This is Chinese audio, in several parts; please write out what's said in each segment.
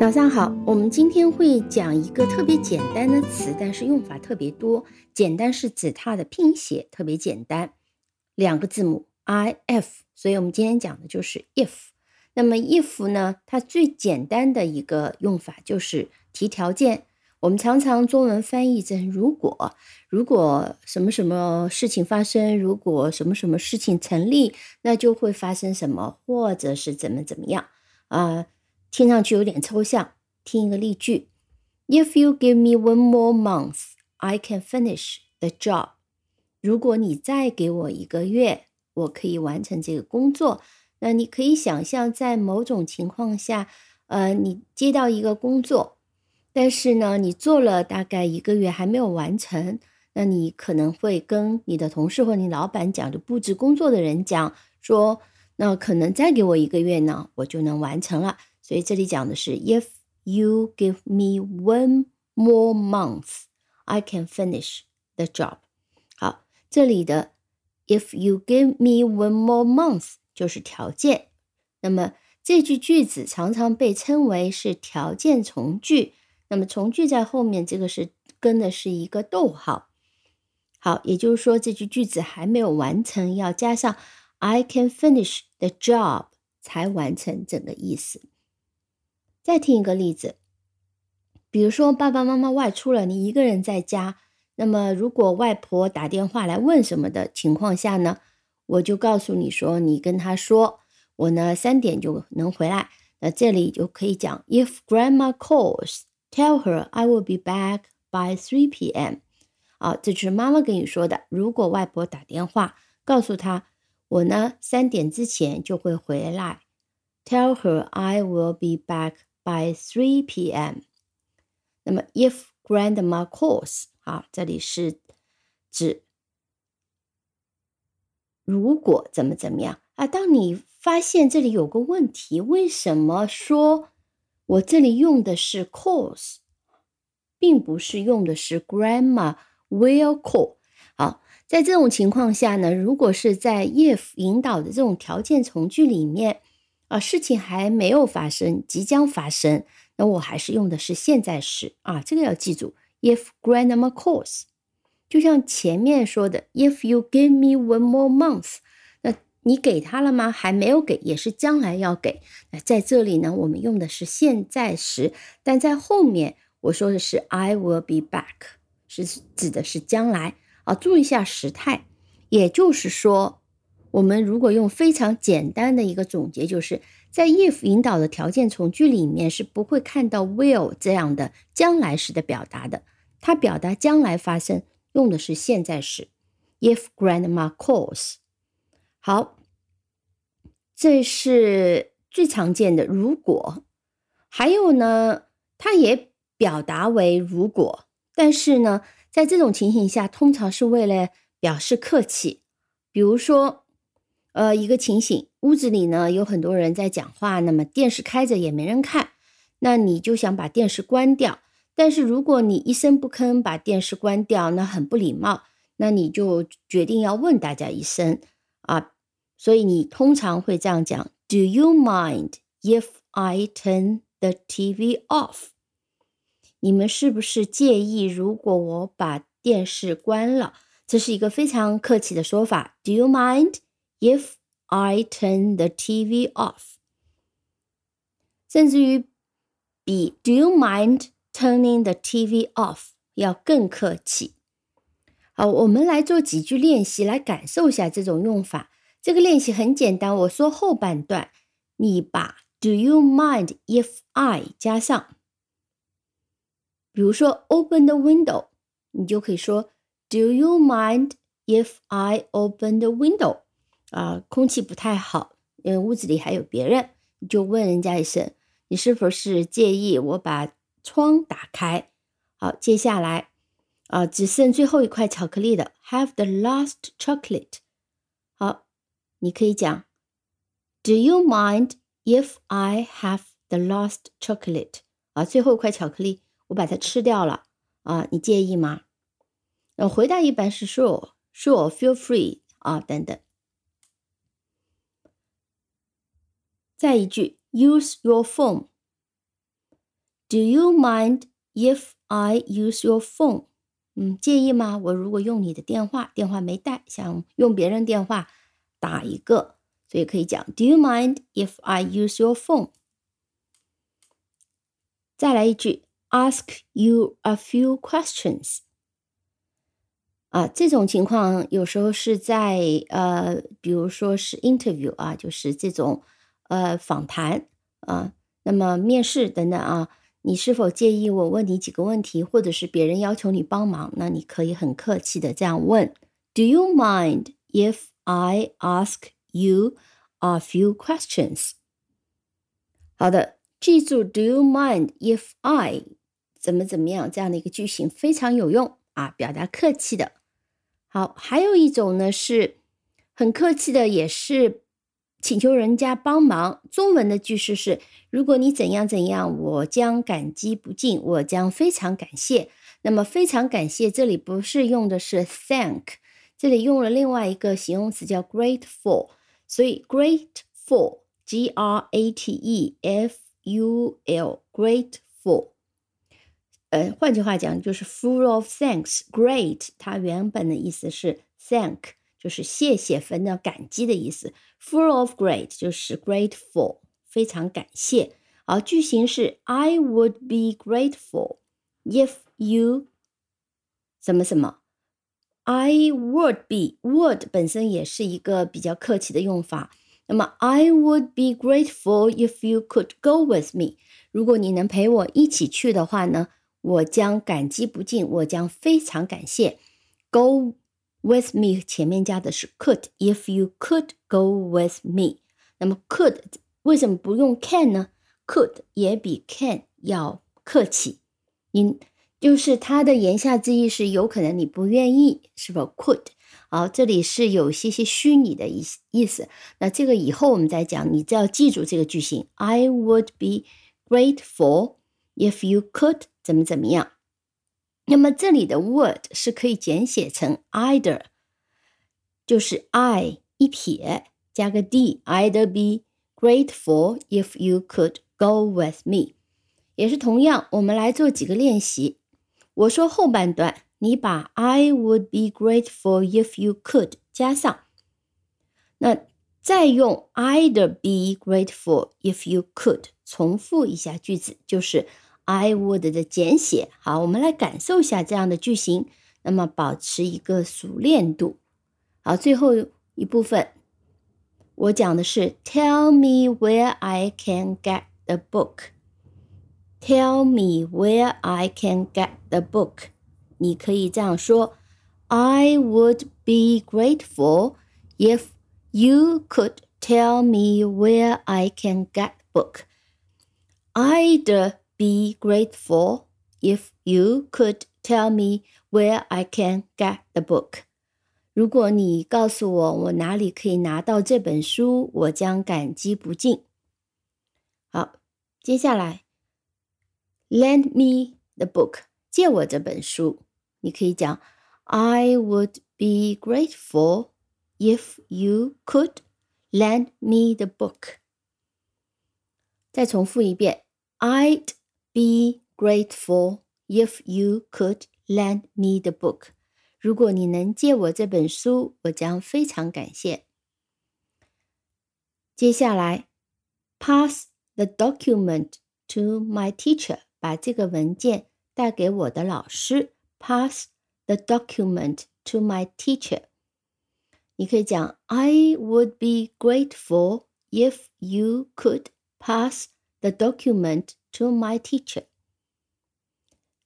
早上好，我们今天会讲一个特别简单的词，但是用法特别多。简单是指它的拼写特别简单，两个字母 i f，所以我们今天讲的就是 if。那么 if 呢，它最简单的一个用法就是提条件。我们常常中文翻译成如果，如果什么什么事情发生，如果什么什么事情成立，那就会发生什么，或者是怎么怎么样啊。听上去有点抽象，听一个例句：If you give me one more month, I can finish the job。如果你再给我一个月，我可以完成这个工作。那你可以想象，在某种情况下，呃，你接到一个工作，但是呢，你做了大概一个月还没有完成，那你可能会跟你的同事或你老板讲，就布置工作的人讲说，那可能再给我一个月呢，我就能完成了。所以这里讲的是，If you give me one more month, I can finish the job。好，这里的 If you give me one more month 就是条件。那么这句句子常常被称为是条件从句。那么从句在后面，这个是跟的是一个逗号。好，也就是说这句句子还没有完成，要加上 I can finish the job 才完成整个意思。再听一个例子，比如说爸爸妈妈外出了，你一个人在家。那么如果外婆打电话来问什么的情况下呢，我就告诉你说，你跟他说，我呢三点就能回来。那这里就可以讲，If Grandma calls, tell her I will be back by three p.m. 啊，这就是妈妈跟你说的。如果外婆打电话，告诉她，我呢三点之前就会回来。Tell her I will be back. By three p.m. 那么，if grandma calls，啊，这里是指如果怎么怎么样啊？当你发现这里有个问题，为什么说我这里用的是 calls，并不是用的是 grandma will call？好，在这种情况下呢，如果是在 if 引导的这种条件从句里面。啊，事情还没有发生，即将发生，那我还是用的是现在时啊，这个要记住。If grandma calls，就像前面说的，If you give me one more month，那你给他了吗？还没有给，也是将来要给。那在这里呢，我们用的是现在时，但在后面我说的是 I will be back，是指的是将来啊。注意一下时态，也就是说。我们如果用非常简单的一个总结，就是在 if 引导的条件从句里面是不会看到 will 这样的将来时的表达的，它表达将来发生用的是现在时。If grandma calls，好，这是最常见的。如果还有呢，它也表达为如果，但是呢，在这种情形下，通常是为了表示客气，比如说。呃，一个情形，屋子里呢有很多人在讲话，那么电视开着也没人看，那你就想把电视关掉。但是如果你一声不吭把电视关掉，那很不礼貌，那你就决定要问大家一声啊。所以你通常会这样讲：Do you mind if I turn the TV off？你们是不是介意如果我把电视关了？这是一个非常客气的说法。Do you mind？If I turn the TV off，甚至于比 Do you mind turning the TV off 要更客气。好，我们来做几句练习，来感受一下这种用法。这个练习很简单，我说后半段，你把 Do you mind if I 加上，比如说 Open the window，你就可以说 Do you mind if I open the window？啊，空气不太好，因为屋子里还有别人，你就问人家一声，你是否是介意我把窗打开？好，接下来啊，只剩最后一块巧克力的，Have the last chocolate。好，你可以讲，Do you mind if I have the last chocolate？啊，最后一块巧克力，我把它吃掉了啊，你介意吗？呃，回答一般是 Sure，Sure，Feel free 啊，等等。再一句，use your phone。 Do you mind if I use your phone？嗯，介意吗？我如果用你的电话，电话没带，想用别人电话打一个，所以可以讲 Do you mind if I use your phone？再来一句，Ask you a few questions。啊，这种情况有时候是在呃，比如说是 interview 啊，就是这种 呃访谈啊，那么面试等等啊，你是否介意我问你几个问题，或者是别人要求你帮忙，那你可以很客气的这样问：Do you mind if I ask you a few questions？好的，记住 Do you mind if I 怎么怎么样这样的一个句型非常有用啊，表达客气的。好，还有一种呢，是很客气的，也是请求人家帮忙。中文的句式是：如果你怎样怎样，我将感激不尽，我将非常感谢。那么非常感谢，这里不是用的是 thank，这里用了另外一个形容词叫 grateful。所以 grateful，g r a t e f u l，grateful。呃，换句话讲，就是 full of thanks。Great，它原本的意思是 thank，就是谢谢、分的感激的意思。Full of great 就是 grateful，非常感谢。好，句型是 I would be grateful if you 什么什么。I would be would 本身也是一个比较客气的用法。那么 I would be grateful if you could go with me。如果你能陪我一起去的话呢？我将感激不尽，我将非常感谢。Go with me 前面加的是 could，if you could go with me，那么 could 为什么不用 can 呢？could 也比 can 要客气，因就是它的言下之意是有可能你不愿意，是否 could？好，这里是有些些虚拟的意思意思。那这个以后我们再讲，你只要记住这个句型：I would be grateful if you could。怎么怎么样？那么这里的 would 是可以简写成 either，就是 I 一撇加个 d，either be grateful if you could go with me，也是同样。我们来做几个练习。我说后半段，你把 I would be grateful if you could 加上，那再用 either be grateful if you could 重复一下句子，就是。I would 的简写，好，我们来感受一下这样的句型，那么保持一个熟练度。好，最后一部分，我讲的是 Tell me where I can get the book. Tell me where I can get the book. 你可以这样说：I would be grateful if you could tell me where I can get book. I'd be grateful if you could tell me where I can get the book. 如果你告诉我我哪里可以拿到这本书，我将感激不尽。好，接下来，lend me the book，借我这本书。你可以讲，I would be grateful if you could lend me the book。再重复一遍，I'd be grateful if you could lend me the book。如果你能借我这本书，我将非常感谢。接下来，pass the document to my teacher，把这个文件带给我的老师。pass the document to my teacher。你可以讲，I would be grateful if you could pass the document to my teacher。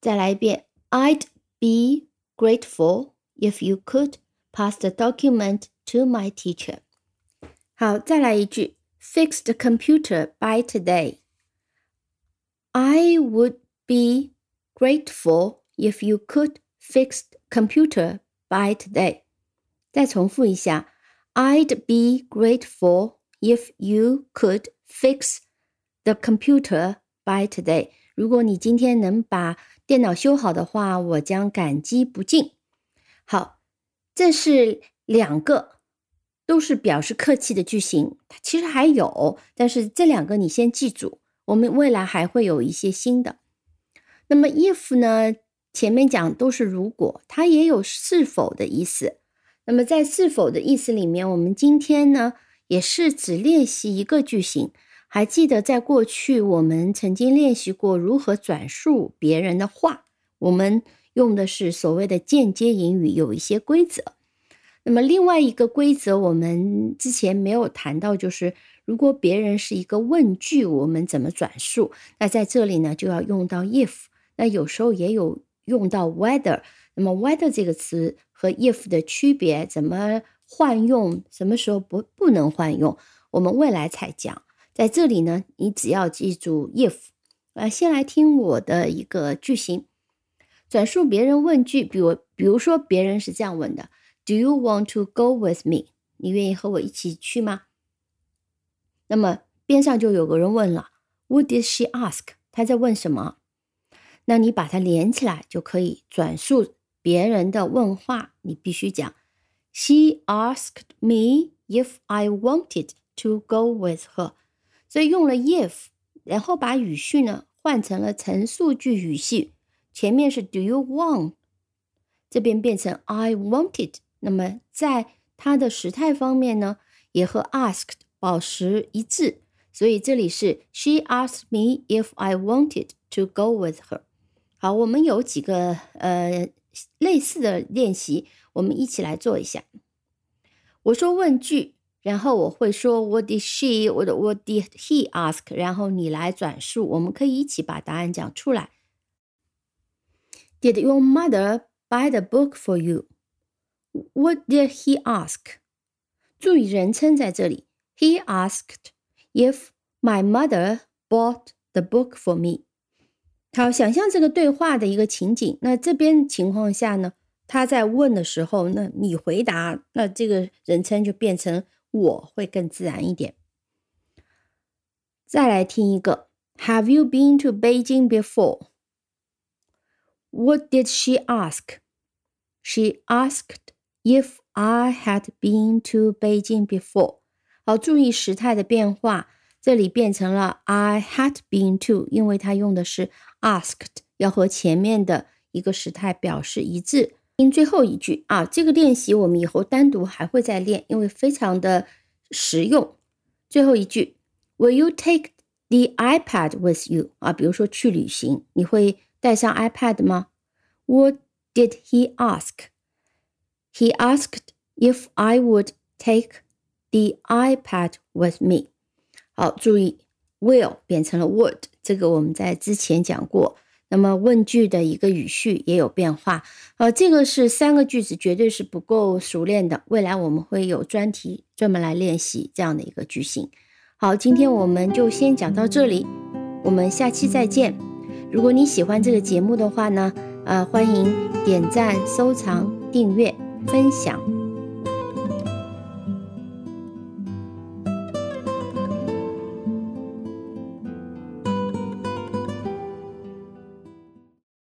再来一遍，I'd be grateful if you could pass the document to my teacher。好，再来一句，Fix the computer by today。I would be grateful if you could fix the computer by today。再重复一下，I'd be grateful if you could fix the computer By today，如果你今天能把电脑修好的话，我将感激不尽。好，这是两个都是表示客气的句型。它其实还有，但是这两个你先记住，我们未来还会有一些新的。那么 if 呢，前面讲都是如果，它也有是否的意思。那么在是否的意思里面，我们今天呢也是只练习一个句型。还记得在过去我们曾经练习过如何转述别人的话，我们用的是所谓的间接引语，有一些规则。那么另外一个规则，我们之前没有谈到，就是如果别人是一个问句，我们怎么转述？那在这里呢，就要用到 if。那有时候也有用到 whether。那么 whether 这个词和 if 的区别，怎么换用？什么时候不不能换用？我们未来才讲。在这里呢，你只要记住 if。呃，先来听我的一个句型，转述别人问句，比如比如说别人是这样问的。Do you want to go with me？你愿意和我一起去吗？那么边上就有个人问了，What did she ask？他在问什么？那你把它连起来就可以转述别人的问话。你必须讲，She asked me if I wanted to go with her。所以用了 if，然后把语序呢换成了陈述句语序，前面是 Do you want？这边变成 I wanted。那么在它的时态方面呢，也和 asked 保持一致，所以这里是 She asked me if I wanted to go with her。好，我们有几个呃类似的练习，我们一起来做一下。我说问句，然后我会说 What did she？或者 What did he ask？然后你来转述，我们可以一起把答案讲出来。Did your mother buy the book for you？What did he ask？注意人称在这里。He asked if my mother bought the book for me。好，想象这个对话的一个情景。那这边情况下呢，他在问的时候，那你回答，那这个人称就变成 我会更自然一点。再来听一个，Have you been to Beijing before? What did she ask? She asked If I had been to Beijing before，好，注意时态的变化，这里变成了 I had been to，因为它用的是 asked，要和前面的一个时态表示一致。 听最后一句啊，这个练习我们以后单独还会再练，因为非常的实用。最后一句，Will you take the iPad with you？啊，比如说去旅行，你会带上 iPad 吗？What did he ask？He asked if I would take the iPad with me。好，注意，will 变成了 would，这个我们在之前讲过。那么问句的一个语序也有变化。呃，这个是三个句子，绝对是不够熟练的。未来我们会有专题专门来练习这样的一个句型。好，今天我们就先讲到这里，我们下期再见。如果你喜欢这个节目的话呢，呃，欢迎点赞、收藏、订阅。分享。